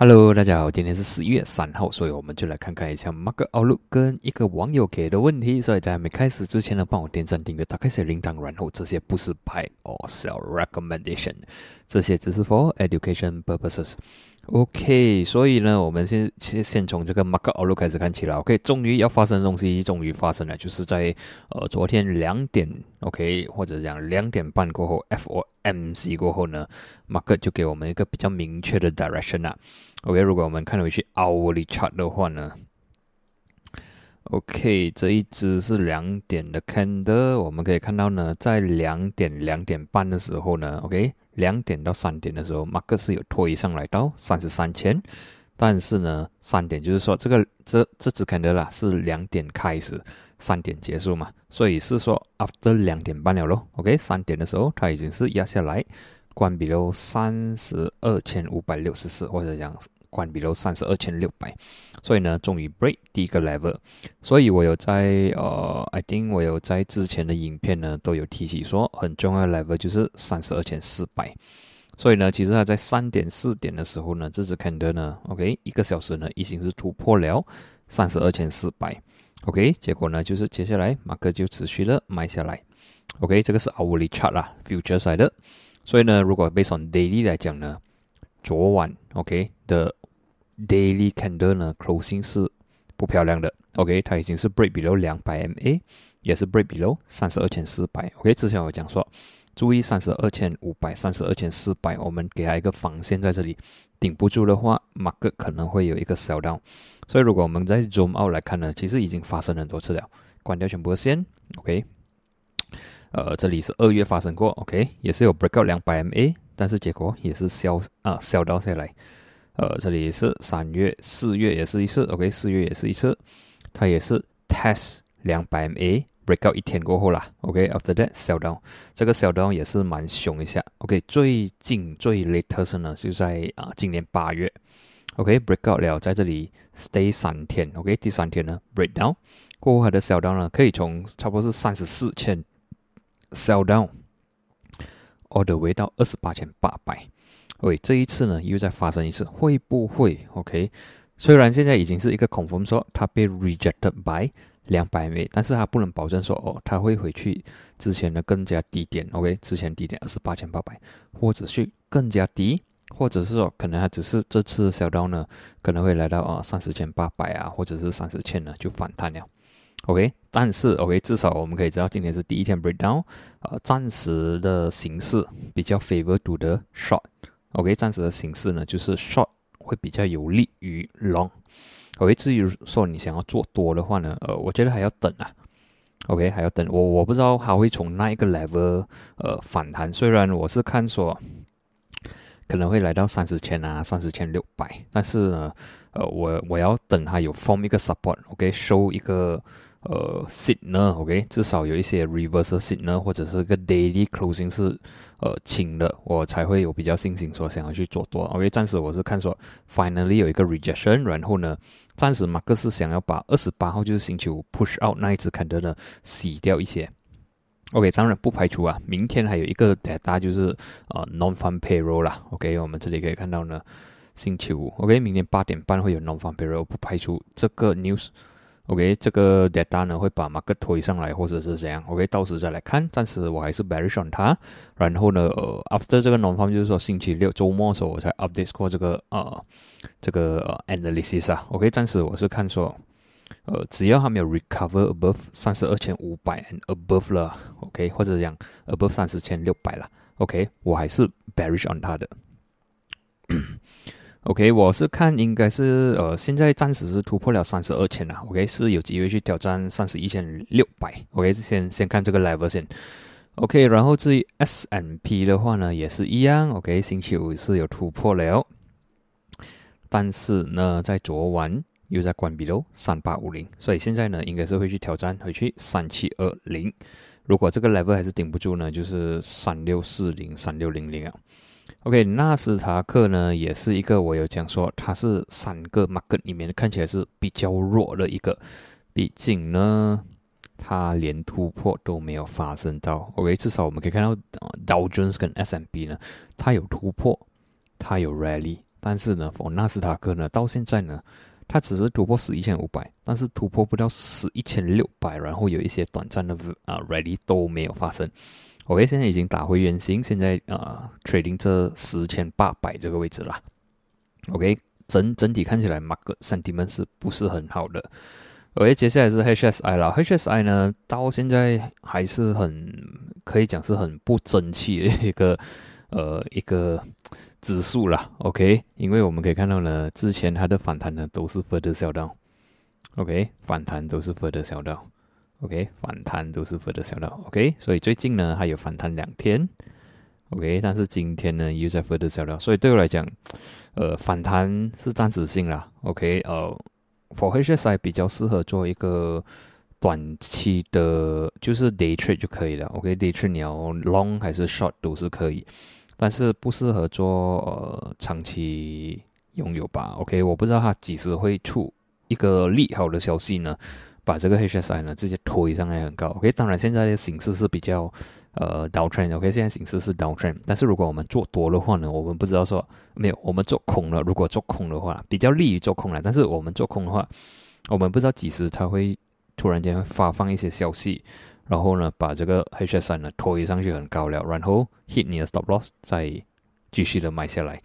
Hello，大家好，今天是十一月三号，所以我们就来看看一下 Mark 奥路跟一个网友给的问题。所以在还没开始之前呢，帮我点赞、订阅、打开小铃铛，然后这些不是拍 or sell recommendation，这些只是 for education purposes。OK，所以呢，我们先先先从这个 m a r k e outlook 开始看起来。OK，终于要发生的东西，终于发生了，就是在呃昨天两点，OK，或者讲两点半过后，FOMC 过后呢 m a r k e 就给我们一个比较明确的 direction 啊。OK，如果我们看回去 hourly chart 的话呢，OK，这一只是两点的 candle，我们可以看到呢，在两点两点半的时候呢，OK。两点到三点的时候，马克思有推上来到三十三千，但是呢，三点就是说这个这这只肯德拉，是两点开始，三点结束嘛，所以是说 after 两点半了咯。OK，三点的时候它已经是压下来，关闭了三十二千五百六十四，或者讲。关闭了三十二千六百，所以呢，终于 break 第一个 level，所以我有在呃，I think 我有在之前的影片呢都有提起说，很重要的 level 就是三十二千四百，所以呢，其实它在三点四点的时候呢，这只 candle 呢，OK，一个小时呢已经是突破了三十二千四百，OK，结果呢就是接下来马克就持续的卖下来，OK，这个是 hourly chart 啦，future side，所以呢，如果 based on daily 来讲呢，昨晚 OK 的。Daily candle 呢，closing 是不漂亮的。OK，它已经是 break below 两百 MA，也是 break below 三十二千四百。OK，之前我讲说，注意三十二千五百、三十二千四百，我们给它一个防线在这里，顶不住的话，mark 可能会有一个 sell down。所以如果我们在 zoom out 来看呢，其实已经发生很多次了。关掉全部的线，OK。呃，这里是二月发生过，OK，也是有 break out 两百 MA，但是结果也是 sell 啊 sell down 下来。呃，这里也是三月、四月也是一次，OK，四月也是一次，它也是 test 两百 MA breakout 一天过后啦，OK，after that sell down，这个 sell down 也是蛮凶一下，OK，最近最 latest 呢就在啊今年八月，OK，breakout 了，在这里 stay 三天，OK，第三天呢 breakdown 过后它的 sell down 呢可以从差不多是三十四千 sell down，all the way 到二十八千八百。喂，这一次呢又再发生一次，会不会？OK，虽然现在已经是一个 confirm 说它被 rejected by 两百美，但是它不能保证说哦，它会回去之前的更加低点。OK，之前低点二十八千八百，或者是更加低，或者是说可能它只是这次小刀呢可能会来到啊三十千八百啊，或者是三十千呢就反弹了。OK，但是 OK，至少我们可以知道今天是第一天 breakdown，呃，暂时的形式比较 favor to the short。OK，暂时的形式呢，就是 short 会比较有利于 long。OK，至于说你想要做多的话呢，呃，我觉得还要等啊。OK，还要等。我我不知道它会从那一个 level 呃反弹。虽然我是看说可能会来到三十千啊，三十千六百，但是呢，呃，我我要等它有 form 一个 support，OK，show 一个。呃，signal OK，至少有一些 reverse signal 或者是个 daily closing 是呃轻的，我才会有比较信心说想要去做多。OK，暂时我是看说 finally 有一个 rejection，然后呢，暂时马克思想要把二十八号就是星期五 push out 那一只看的呢洗掉一些。OK，当然不排除啊，明天还有一个 data 就是呃 non-farm payroll 啦。OK，我们这里可以看到呢，星期五 OK，明天八点半会有 non-farm payroll，不排除这个 news。OK，这个 data 呢会把马克推上来，或者是怎样？OK，到时再来看。暂时我还是 bearish on 它。然后呢，呃，after 这个 non farm 就是说星期六周末的时候我才 update 过这个呃这个呃 analysis 啊。OK，暂时我是看说，呃，只要它没有 recover above 三十二千五百 and above 了，OK，或者讲 above 三十千六百了，OK，我还是 bearish on 它的。OK，我是看应该是呃，现在暂时是突破了三十二千了。OK，是有机会去挑战三十一千六百。OK，先先看这个 level 先。OK，然后至于 S M P 的话呢，也是一样。OK，星期五是有突破了，但是呢，在昨晚又在关闭喽三八五零，所以现在呢，应该是会去挑战回去三七二零。如果这个 level 还是顶不住呢，就是三六四零、三六零零啊。OK，纳斯达克呢也是一个，我有讲说它是三个 market 里面看起来是比较弱的一个，毕竟呢它连突破都没有发生到。OK，至少我们可以看到 Dow Jones 跟 S&P 呢，它有突破，它有 rally，但是呢，for 纳斯达克呢，到现在呢，它只是突破十一千五百，但是突破不到十一千六百，然后有一些短暂的啊 ready 都没有发生。OK，现在已经打回原形，现在啊 trading 这十千八百这个位置啦。OK，整整体看起来，market sentiment 是不是很好的？OK，接下来是 HSI 啦，HSI 呢到现在还是很可以讲是很不争气的一个呃一个。指数啦，OK，因为我们可以看到呢，之前它的反弹呢都是 further sell down，OK，反弹都是 further sell OK，反弹都是 further sell down，OK，所以最近呢还有反弹两天，OK，但是今天呢又在 further sell down，所以对我来讲，呃，反弹是暂时性啦，OK，呃，for HSI 比较适合做一个短期的，就是 day trade 就可以了，OK，day trade 你要 long 还是 short 都是可以。但是不适合做呃长期拥有吧？OK，我不知道它几时会出一个利好的消息呢，把这个 HSI 呢直接推上来很高。OK，当然现在的形势是比较呃 downtrend。OK，现在形势是 downtrend，但是如果我们做多的话呢，我们不知道说没有，我们做空了。如果做空的话，比较利于做空了。但是我们做空的话，我们不知道几时它会突然间发放一些消息。然后呢，把这个 H S 呢推上去很高了，然后 hit 你的 stop loss，再继续的买下来。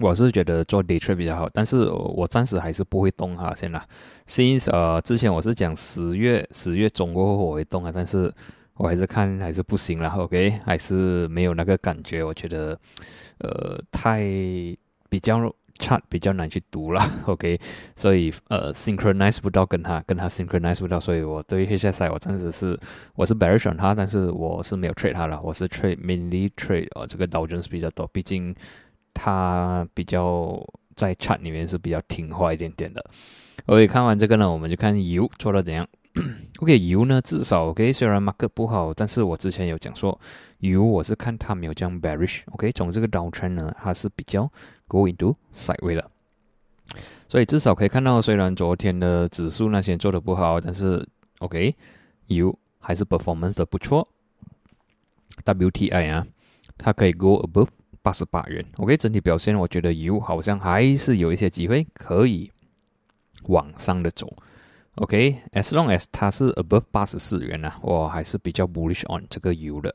我是觉得做 day trade 比较好，但是我暂时还是不会动哈，先啦。Since 呃，之前我是讲十月十月中过后我会动啊，但是我还是看还是不行了，OK，还是没有那个感觉，我觉得呃太比较。chart 比较难去读了，OK，所以呃 synchronize 不到跟他跟他 synchronize 不到，所以我对 HSI 我暂时是我是 bearish on 它，但是我是没有 trade 它了，我是 trade mainly trade 呃这个 Dow j o n s 比较多，毕竟它比较在 chat 里面是比较听话一点点的。OK，看完这个呢，我们就看油做的怎样。OK，油呢至少 OK，虽然 market 不好，但是我之前有讲说油我是看它没有这样 bearish。OK，从这个 downtrend 呢，它是比较。Go into sideway 了，所以至少可以看到，虽然昨天的指数那些做的不好，但是 OK，油还是 performance 的不错。WTI 啊，它可以 go above 八十八元。OK，整体表现我觉得油好像还是有一些机会可以往上的走。OK，as long as 它是 above 八十四元呢，我还是比较 bullish on 这个油的。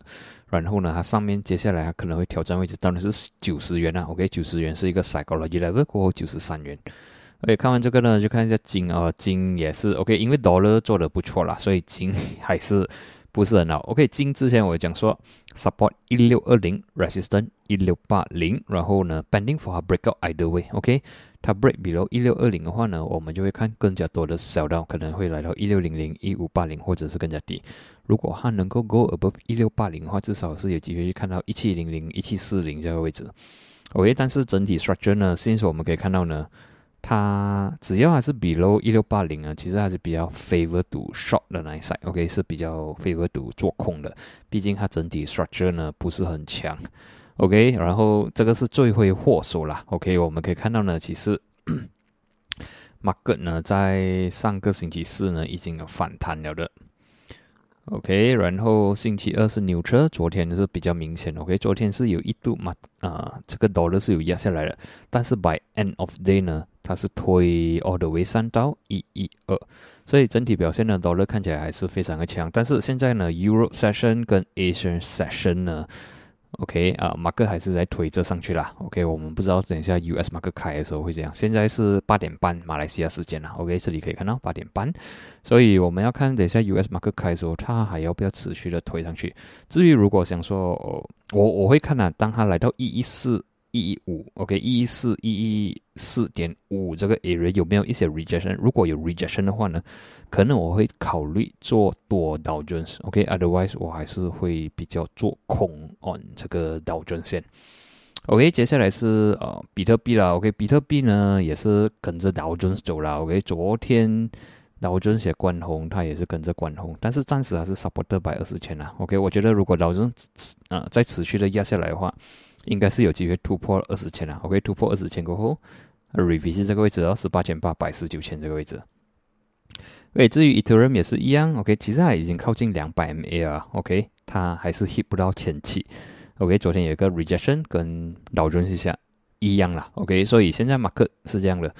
然后呢，它上面接下来它可能会挑战位置，当然是九十元啊。OK，九十元是一个 psychology level 过后九十三元。OK，看完这个呢，就看一下金啊，金也是 OK，因为 dollar 做的不错啦，所以金 还是不是很好。OK，金之前我讲说 support 一六二零，resistance 一六八零，然后呢，pending for a breakout either way。OK。它 break below 一六二零的话呢，我们就会看更加多的 sell down，可能会来到一六零零、一五八零，或者是更加低。如果它能够 go above 一六八零的话，至少是有机会去看到一七零零、一七四零这个位置。OK，但是整体 structure 呢，现在我们可以看到呢，它只要还是 below 一六八零啊，其实还是比较 favor to short 的那一 side。OK，是比较 favor to 做空的，毕竟它整体 structure 呢不是很强。OK，然后这个是最会祸首啦。OK，我们可以看到呢，其实 market 呢在上个星期四呢已经有反弹了的。OK，然后星期二是牛车，昨天是比较明显。OK，昨天是有一度嘛啊，这个 dollar 是有压下来的，但是 by end of day 呢，它是推 all the way 上到一一二，所以整体表现呢，dollar 看起来还是非常的强。但是现在呢，Europe session 跟 Asian session 呢。OK 啊，马克还是在推着上去啦。OK，我们不知道等一下 US 马克开的时候会怎样。现在是八点半马来西亚时间了。OK，这里可以看到八点半，所以我们要看等一下 US 马克开的时候，它还要不要持续的推上去。至于如果想说，我我会看啊，当它来到一一四。一一五，OK，一一四一一四点五这个 area 有没有一些 rejection？如果有 rejection 的话呢，可能我会考虑做多道均线，OK，otherwise 我还是会比较做空 on 这个道均线。OK，接下来是呃比特币啦，OK，比特币呢也是跟着道均走了，OK，昨天道均线关红，它也是跟着关红，但是暂时还是 support 百二十千啦，OK，我觉得如果道均啊再持续的压下来的话。应该是有机会突破二十千了。OK，突破二十千过后，revisit 这个位置哦，十八千八百十九千这个位置。OK，至于 Ethereum 也是一样。OK，其实它已经靠近两百 MA 了。OK，它还是 hit 不到前期。OK，昨天有一个 rejection 跟老中一下一样啦，OK，所以现在马克是这样的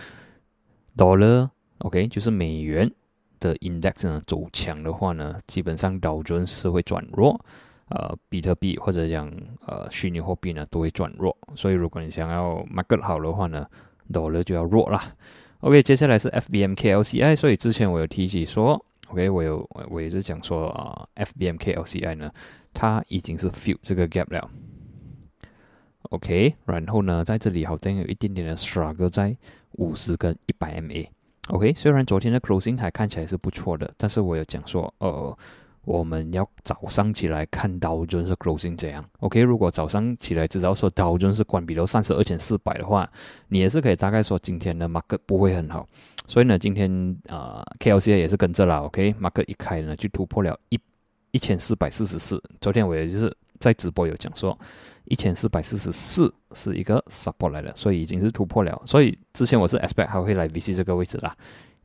，dollar，OK，就是美元的 index 呢走强的话呢，基本上道琼是会转弱，呃，比特币或者讲呃虚拟货币呢都会转弱，所以如果你想要马克好的话呢ドル就要弱啦。OK，接下来是 FBMKLCI，所以之前我有提起说，OK，我有我也是讲说啊，FBMKLCI 呢，它已经是 fill 这个 gap 了。OK，然后呢，在这里好像有一点点的 struggle 在五十跟一百 MA。OK，虽然昨天的 closing 还看起来是不错的，但是我有讲说，呃，我们要早上起来看道琼是 closing 怎样。OK，如果早上起来知道说道琼是关闭到三十二千四百的话，你也是可以大概说今天的 market 不会很好。所以呢，今天呃 KLC 也是跟着了。OK，market 一开呢就突破了一一千四百四十四。昨天我也就是在直播有讲说。一千四百四十四是一个 support 来的，所以已经是突破了。所以之前我是 expect 还会来 VC 这个位置啦，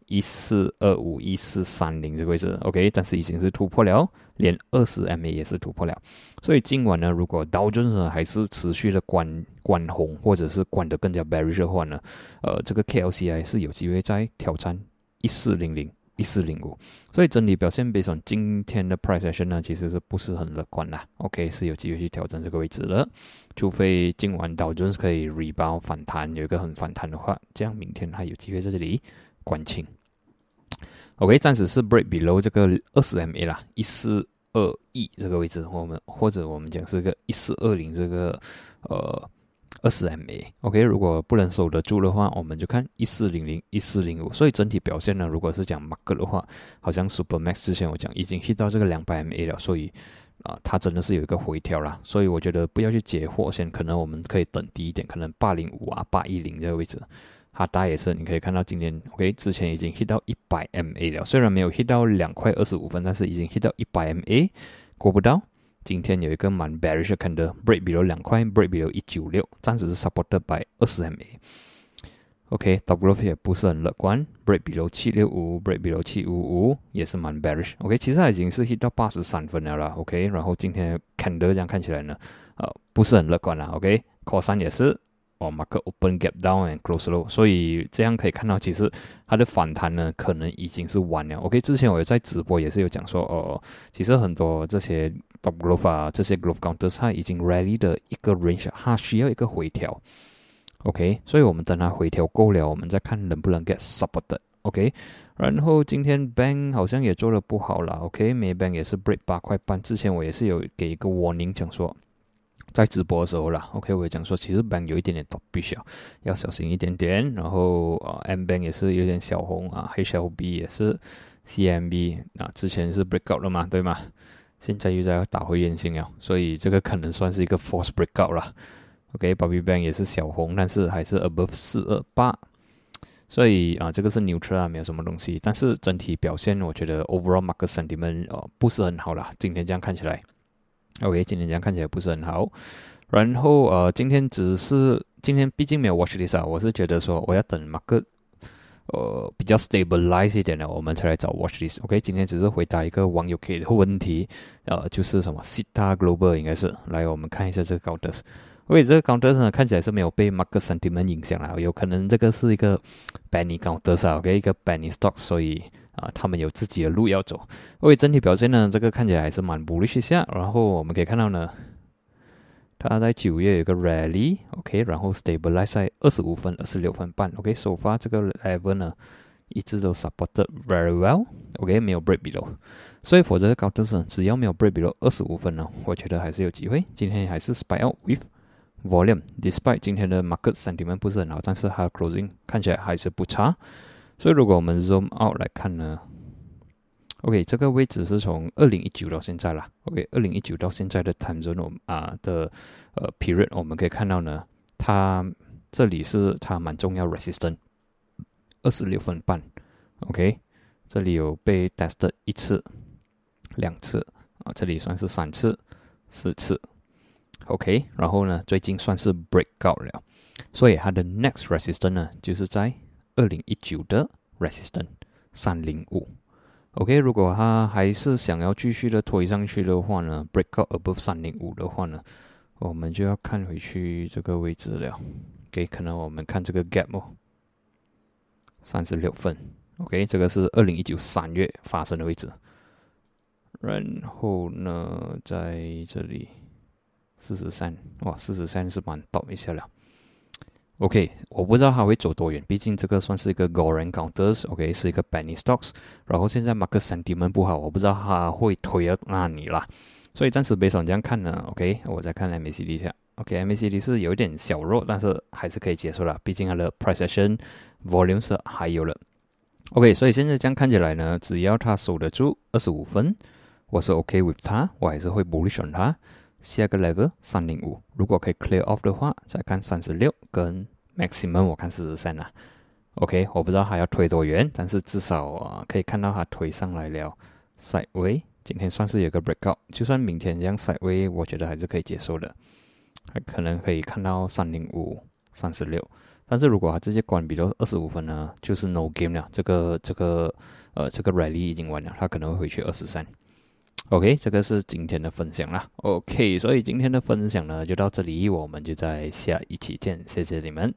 一四二五一四三零这个位置，OK，但是已经是突破了，连二十 MA 也是突破了。所以今晚呢，如果道琼斯还是持续的关关红，或者是关得更加 bearish 的话呢，呃，这个 KLCI 是有机会再挑战一四零零。一四零五，所以整体表现，比上今天的 price action 呢，其实是不是很乐观啦？OK，是有机会去挑战这个位置的，除非今晚道琼斯可以 rebound 反弹，有一个很反弹的话，这样明天还有机会在这里关清。OK，暂时是 break below 这个二十 MA 啦，一四二亿这个位置，我们或者我们讲是个一四二零这个呃。二十 MA，OK，如果不能守得住的话，我们就看一四零零、一四零五。所以整体表现呢，如果是讲 Mark 的话，好像 Super Max 之前我讲已经 hit 到这个两百 MA 了，所以啊，它真的是有一个回调啦。所以我觉得不要去解货先，可能我们可以等低一点，可能八零五啊、八一零这个位置。哈达也是，你可以看到今天 OK，之前已经 hit 到一百 MA 了，虽然没有 hit 到两块二十五分，但是已经 hit 到一百 MA，过不到。今天有一个蛮 bearish 看的 break 比如两块，break 比如一九六，暂时是 supported by 二十 MA。OK，W F 也不是很乐观，break below 七六五，break below 七五五，也是蛮 bearish。OK，其实它已经是 hit 到八十三分了啦。OK，然后今天看的这样看起来呢，呃，不是很乐观啦。OK，Call 三也是。哦，market open gap down and close low，所以这样可以看到，其实它的反弹呢，可能已经是完了。OK，之前我在直播也是有讲说，哦，其实很多这些 top growth 啊，这些 growth counters 它已经 rally 的一个 range，它需要一个回调。OK，所以我们等它回调够了，我们再看能不能 get supported。OK，然后今天 bank 好像也做的不好了。OK，May bank 也是 break 八块半，之前我也是有给一个 warning 讲说。在直播的时候啦，OK，我讲说，其实 bank 有一点点倒闭小，要小心一点点。然后啊，M bank 也是有点小红啊，HLB 也是，CMB 啊，之前是 breakout 了嘛，对吗？现在又在打回原形了，所以这个可能算是一个 force breakout 了。OK，Bobby bank 也是小红，但是还是 above 四二八，所以啊，这个是 neutral，没有什么东西。但是整体表现，我觉得 overall market sentiment 哦不是很好啦。今天这样看起来。OK，今天这样看起来不是很好。然后呃，今天只是今天毕竟没有 watch this 啊，我是觉得说我要等马克呃比较 stabilize 一点的，我们才来找 watch this。OK，今天只是回答一个网友给的问题，呃，就是什么 Sita Global 应该是来我们看一下这个 counters。OK，这个 counters 呢看起来是没有被 market sentiment 影响了，有可能这个是一个 benny counters 啊，OK，一个 benny stock，所以。啊，他们有自己的路要走。为整体表现呢，这个看起来还是蛮 bullish 下。然后我们可以看到呢，它在九月有个 rally，OK，然后 stabilize 在二十五分、二十六分半，OK，首发这个 level 呢，一直都 supported very well，OK，没有 break below。所以否则高德森只要没有 break below 二十五分呢，我觉得还是有机会。今天还是 spy out with volume，despite 今天的 market sentiment 不是很好，但是它 closing 看起来还是不差。所以，如果我们 zoom out 来看呢，OK，这个位置是从二零一九到现在啦。OK，二零一九到现在的 time zone 啊的呃 period，我们可以看到呢，它这里是它蛮重要 resistance，二十六分半。OK，这里有被 tested 一次、两次啊，这里算是三次、四次。OK，然后呢，最近算是 break out 了，所以它的 next resistance 呢，就是在。二零一九的 resistance 三零五，OK，如果它还是想要继续的推上去的话呢，break out above 三零五的话呢，我们就要看回去这个位置了。给可能我们看这个 gap 哦，三十六分。OK，这个是二零一九三月发生的位置。然后呢，在这里四十三，哇，四十三是蛮倒一下了。OK，我不知道它会走多远，毕竟这个算是一个 Goran Counters，OK，是一个 Penny Stocks。然后现在 Market Sentiment 不好，我不知道它会推到哪里啦。所以暂时别想这样看呢，OK，我再看 MACD 一下，OK，MACD 是有点小弱，但是还是可以接受了，毕竟它的 Price Action Volume 是还有了。OK，所以现在这样看起来呢，只要它守得住二十五分，我是 OK with 它，我还是会 bullish on 它。下个 level 三零五，如果可以 clear off 的话，再看三十六跟 maximum 我看四十三啦。OK，我不知道它要推多远，但是至少啊可以看到它推上来了。Sideway 今天算是有个 breakout，就算明天这样 Sideway，我觉得还是可以接受的，还可能可以看到三零五、三十六。但是如果它直接关闭到二十五分呢，就是 no game 了。这个这个呃这个 rally 已经完了，它可能会回去二十三。OK，这个是今天的分享啦。OK，所以今天的分享呢就到这里，我们就在下一期见，谢谢你们。